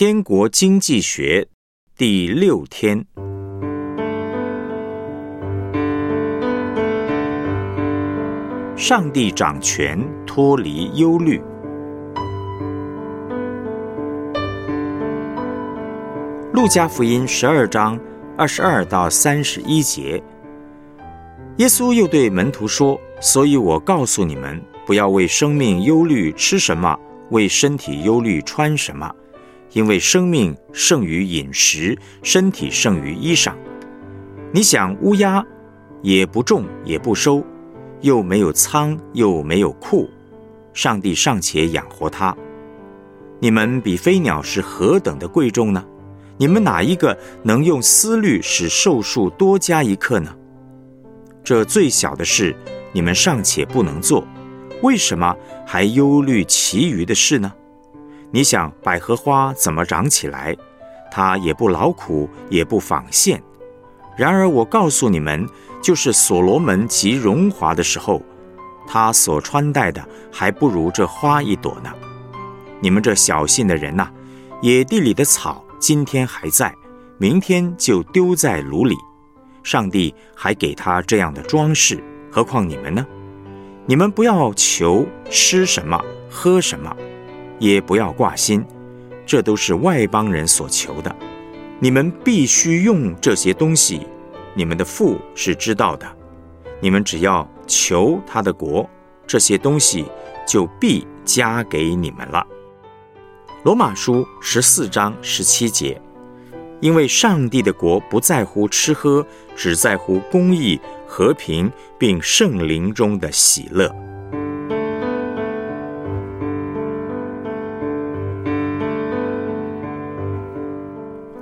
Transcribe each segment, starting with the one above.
天国经济学第六天，上帝掌权，脱离忧虑。路加福音十二章二十二到三十一节，耶稣又对门徒说：“所以我告诉你们，不要为生命忧虑吃什么，为身体忧虑穿什么。”因为生命胜于饮食，身体胜于衣裳。你想乌鸦，也不种也不收，又没有仓又没有库，上帝尚且养活它。你们比飞鸟是何等的贵重呢？你们哪一个能用思虑使寿数多加一刻呢？这最小的事，你们尚且不能做，为什么还忧虑其余的事呢？你想百合花怎么长起来？它也不劳苦，也不纺线。然而我告诉你们，就是所罗门极荣华的时候，他所穿戴的还不如这花一朵呢。你们这小信的人呐，野地里的草今天还在，明天就丢在炉里。上帝还给他这样的装饰，何况你们呢？你们不要求吃什么，喝什么。也不要挂心，这都是外邦人所求的。你们必须用这些东西，你们的父是知道的。你们只要求他的国，这些东西就必加给你们了。罗马书十四章十七节，因为上帝的国不在乎吃喝，只在乎公义、和平，并圣灵中的喜乐。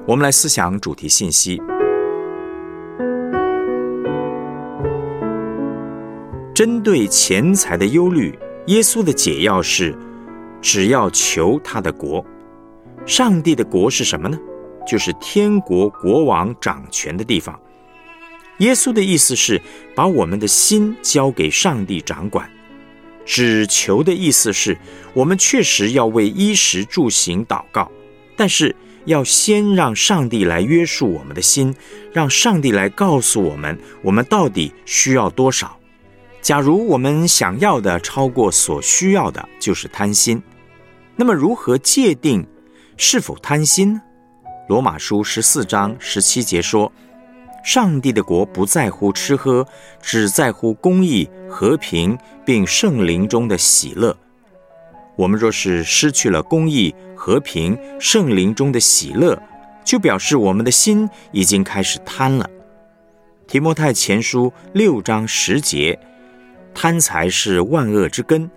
我们来思想主题信息。针对钱财的忧虑，耶稣的解药是：只要求他的国。上帝的国是什么呢？就是天国国王掌权的地方。耶稣的意思是把我们的心交给上帝掌管。只求的意思是我们确实要为衣食住行祷告，但是。要先让上帝来约束我们的心，让上帝来告诉我们，我们到底需要多少。假如我们想要的超过所需要的，就是贪心。那么，如何界定是否贪心呢？罗马书十四章十七节说：“上帝的国不在乎吃喝，只在乎公义、和平，并圣灵中的喜乐。”我们若是失去了公义、和平、圣灵中的喜乐，就表示我们的心已经开始贪了。提摩太前书六章十节，贪财是万恶之根。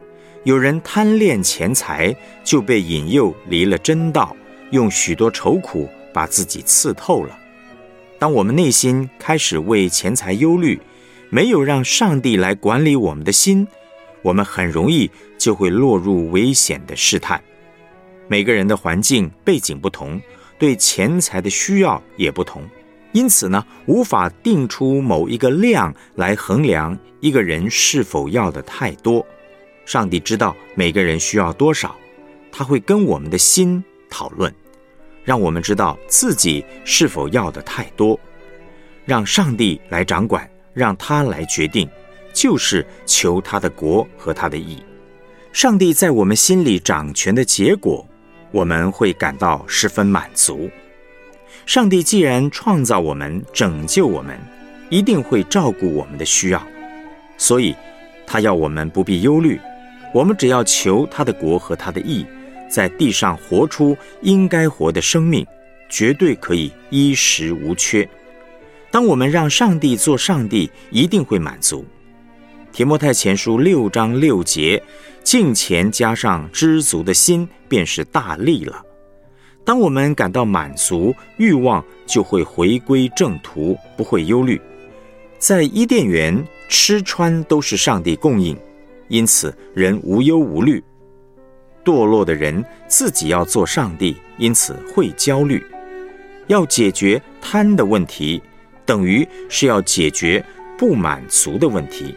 有人贪恋钱财，就被引诱离了真道，用许多愁苦把自己刺透了。当我们内心开始为钱财忧虑，没有让上帝来管理我们的心。我们很容易就会落入危险的试探。每个人的环境背景不同，对钱财的需要也不同，因此呢，无法定出某一个量来衡量一个人是否要的太多。上帝知道每个人需要多少，他会跟我们的心讨论，让我们知道自己是否要的太多，让上帝来掌管，让他来决定。就是求他的国和他的义，上帝在我们心里掌权的结果，我们会感到十分满足。上帝既然创造我们、拯救我们，一定会照顾我们的需要，所以他要我们不必忧虑。我们只要求他的国和他的义，在地上活出应该活的生命，绝对可以衣食无缺。当我们让上帝做上帝，一定会满足。提摩太前书六章六节，敬虔加上知足的心，便是大利了。当我们感到满足，欲望就会回归正途，不会忧虑。在伊甸园，吃穿都是上帝供应，因此人无忧无虑。堕落的人自己要做上帝，因此会焦虑。要解决贪的问题，等于是要解决不满足的问题。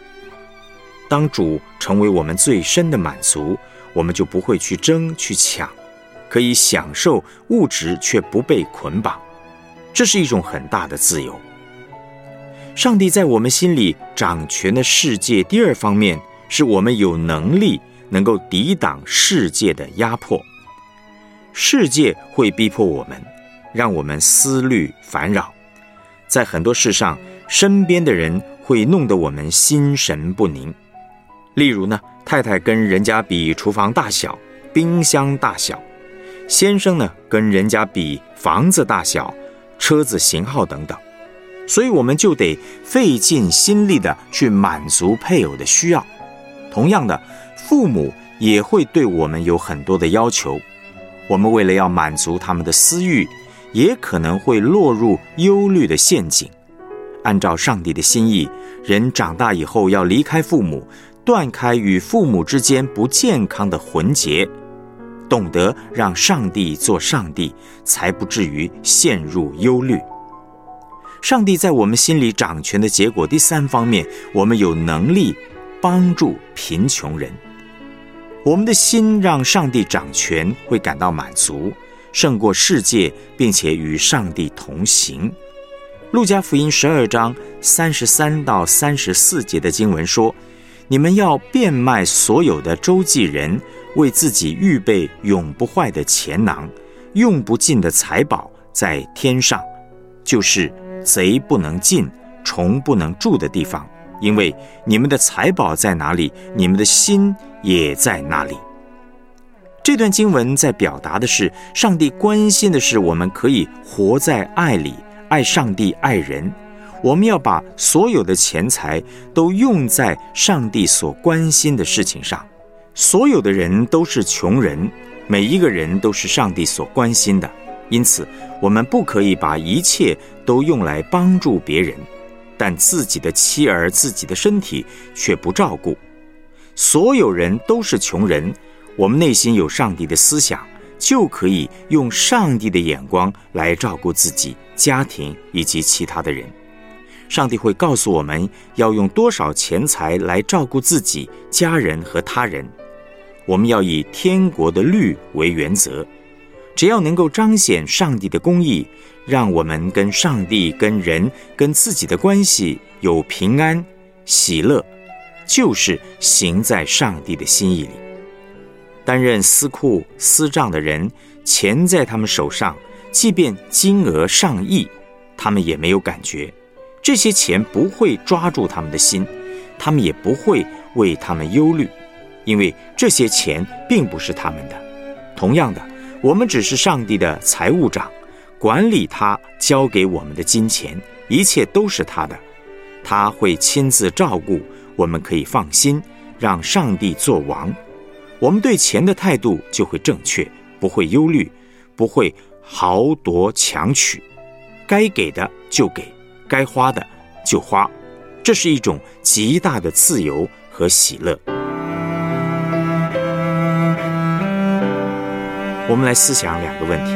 当主成为我们最深的满足，我们就不会去争去抢，可以享受物质却不被捆绑，这是一种很大的自由。上帝在我们心里掌权的世界，第二方面是我们有能力能够抵挡世界的压迫。世界会逼迫我们，让我们思虑烦扰，在很多事上，身边的人会弄得我们心神不宁。例如呢，太太跟人家比厨房大小、冰箱大小。先生呢，跟人家比房子大小、车子型号等等，所以我们就得费尽心力的去满足配偶的需要。同样的，父母也会对我们有很多的要求，我们为了要满足他们的私欲，也可能会落入忧虑的陷阱。按照上帝的心意，人长大以后要离开父母，断开与父母之间不健康的魂结。懂得让上帝做上帝，才不至于陷入忧虑。上帝在我们心里掌权的结果，第三方面，我们有能力帮助贫穷人。我们的心让上帝掌权，会感到满足，胜过世界，并且与上帝同行。路加福音十二章三十三到三十四节的经文说：“你们要变卖所有的周济人。”为自己预备永不坏的钱囊，用不尽的财宝在天上，就是贼不能进、虫不能住的地方。因为你们的财宝在哪里，你们的心也在哪里。这段经文在表达的是，上帝关心的是我们可以活在爱里，爱上帝、爱人。我们要把所有的钱财都用在上帝所关心的事情上。所有的人都是穷人，每一个人都是上帝所关心的，因此我们不可以把一切都用来帮助别人，但自己的妻儿、自己的身体却不照顾。所有人都是穷人，我们内心有上帝的思想，就可以用上帝的眼光来照顾自己、家庭以及其他的人。上帝会告诉我们要用多少钱财来照顾自己、家人和他人。我们要以天国的律为原则，只要能够彰显上帝的公义，让我们跟上帝、跟人、跟自己的关系有平安、喜乐，就是行在上帝的心意里。担任司库、司账的人，钱在他们手上，即便金额上亿，他们也没有感觉。这些钱不会抓住他们的心，他们也不会为他们忧虑。因为这些钱并不是他们的，同样的，我们只是上帝的财务长，管理他交给我们的金钱，一切都是他的，他会亲自照顾，我们可以放心，让上帝做王，我们对钱的态度就会正确，不会忧虑，不会豪夺强取，该给的就给，该花的就花，这是一种极大的自由和喜乐。我们来思想两个问题。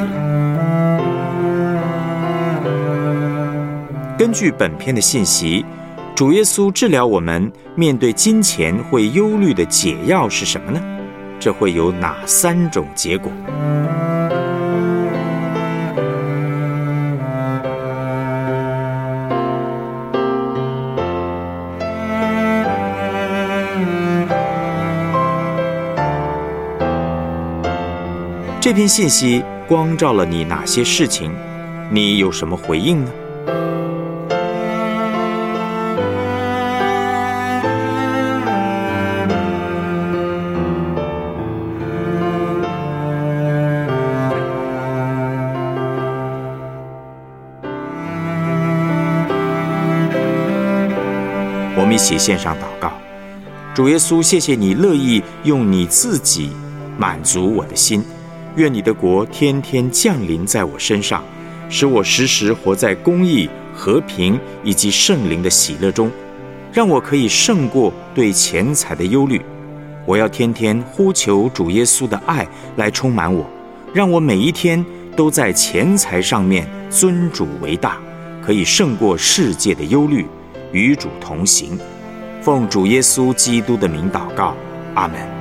根据本篇的信息，主耶稣治疗我们面对金钱会忧虑的解药是什么呢？这会有哪三种结果？这篇信息光照了你哪些事情？你有什么回应呢？我们一起献上祷告，主耶稣，谢谢你乐意用你自己满足我的心。愿你的国天天降临在我身上，使我时时活在公义、和平以及圣灵的喜乐中，让我可以胜过对钱财的忧虑。我要天天呼求主耶稣的爱来充满我，让我每一天都在钱财上面尊主为大，可以胜过世界的忧虑，与主同行。奉主耶稣基督的名祷告，阿门。